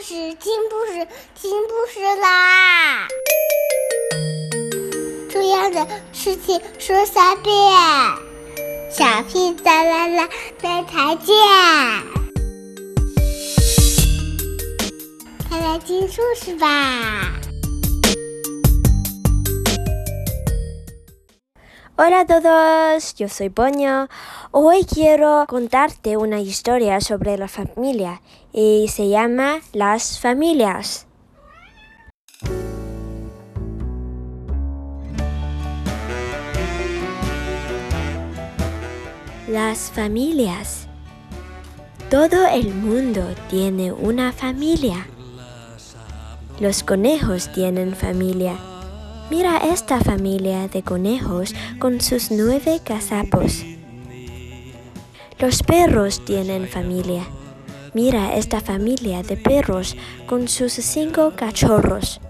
事，听故事，听故事啦！重要的事情说三遍，小屁哒啦啦，再再见！快来听故事吧！Hola a todos, yo soy Poño. Hoy quiero contarte una historia sobre la familia y se llama Las familias. Las familias. Todo el mundo tiene una familia. Los conejos tienen familia. Mira esta familia de conejos con sus nueve cazapos. Los perros tienen familia. Mira esta familia de perros con sus cinco cachorros.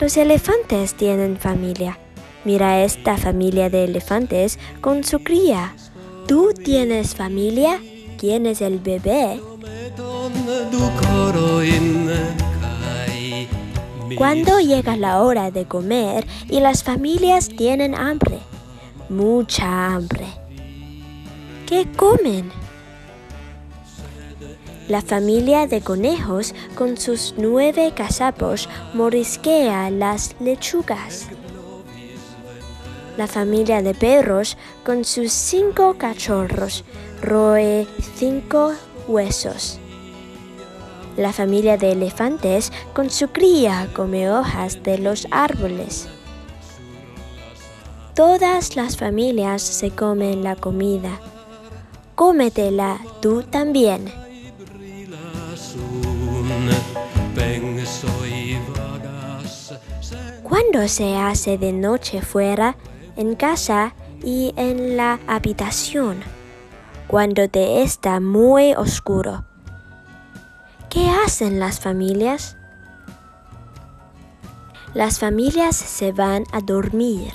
Los elefantes tienen familia. Mira esta familia de elefantes con su cría. ¿Tú tienes familia? ¿Quién es el bebé? Cuando llega la hora de comer y las familias tienen hambre, mucha hambre. ¿Qué comen? La familia de conejos con sus nueve cazapos morisquea las lechugas. La familia de perros con sus cinco cachorros roe cinco huesos. La familia de elefantes con su cría come hojas de los árboles. Todas las familias se comen la comida. Cómetela tú también. Cuando se hace de noche fuera, en casa y en la habitación, cuando te está muy oscuro. ¿Qué hacen las familias? Las familias se van a dormir.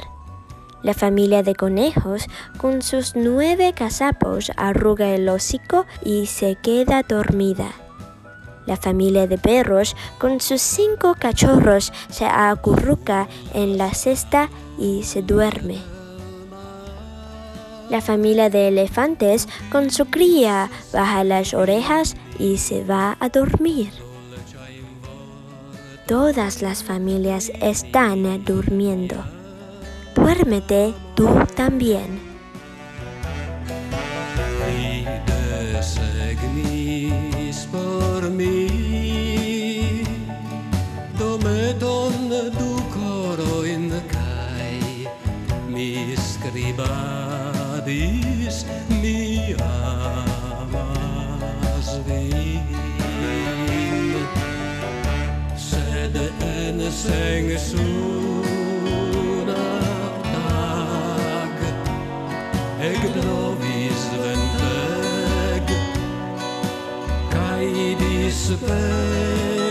La familia de conejos con sus nueve cazapos arruga el hocico y se queda dormida. La familia de perros con sus cinco cachorros se acurruca en la cesta y se duerme. La familia de elefantes con su cría baja las orejas y se va a dormir. Todas las familias están durmiendo. Duérmete tú también. sen suna tag. Ec blovis venteg cae dispeg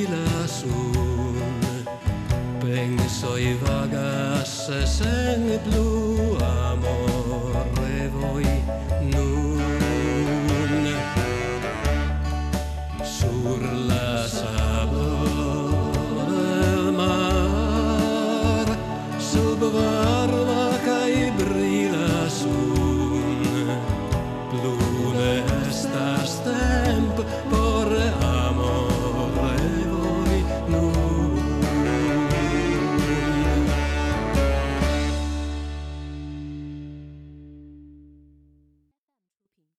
vilasun, pengi soi vagas sen blu.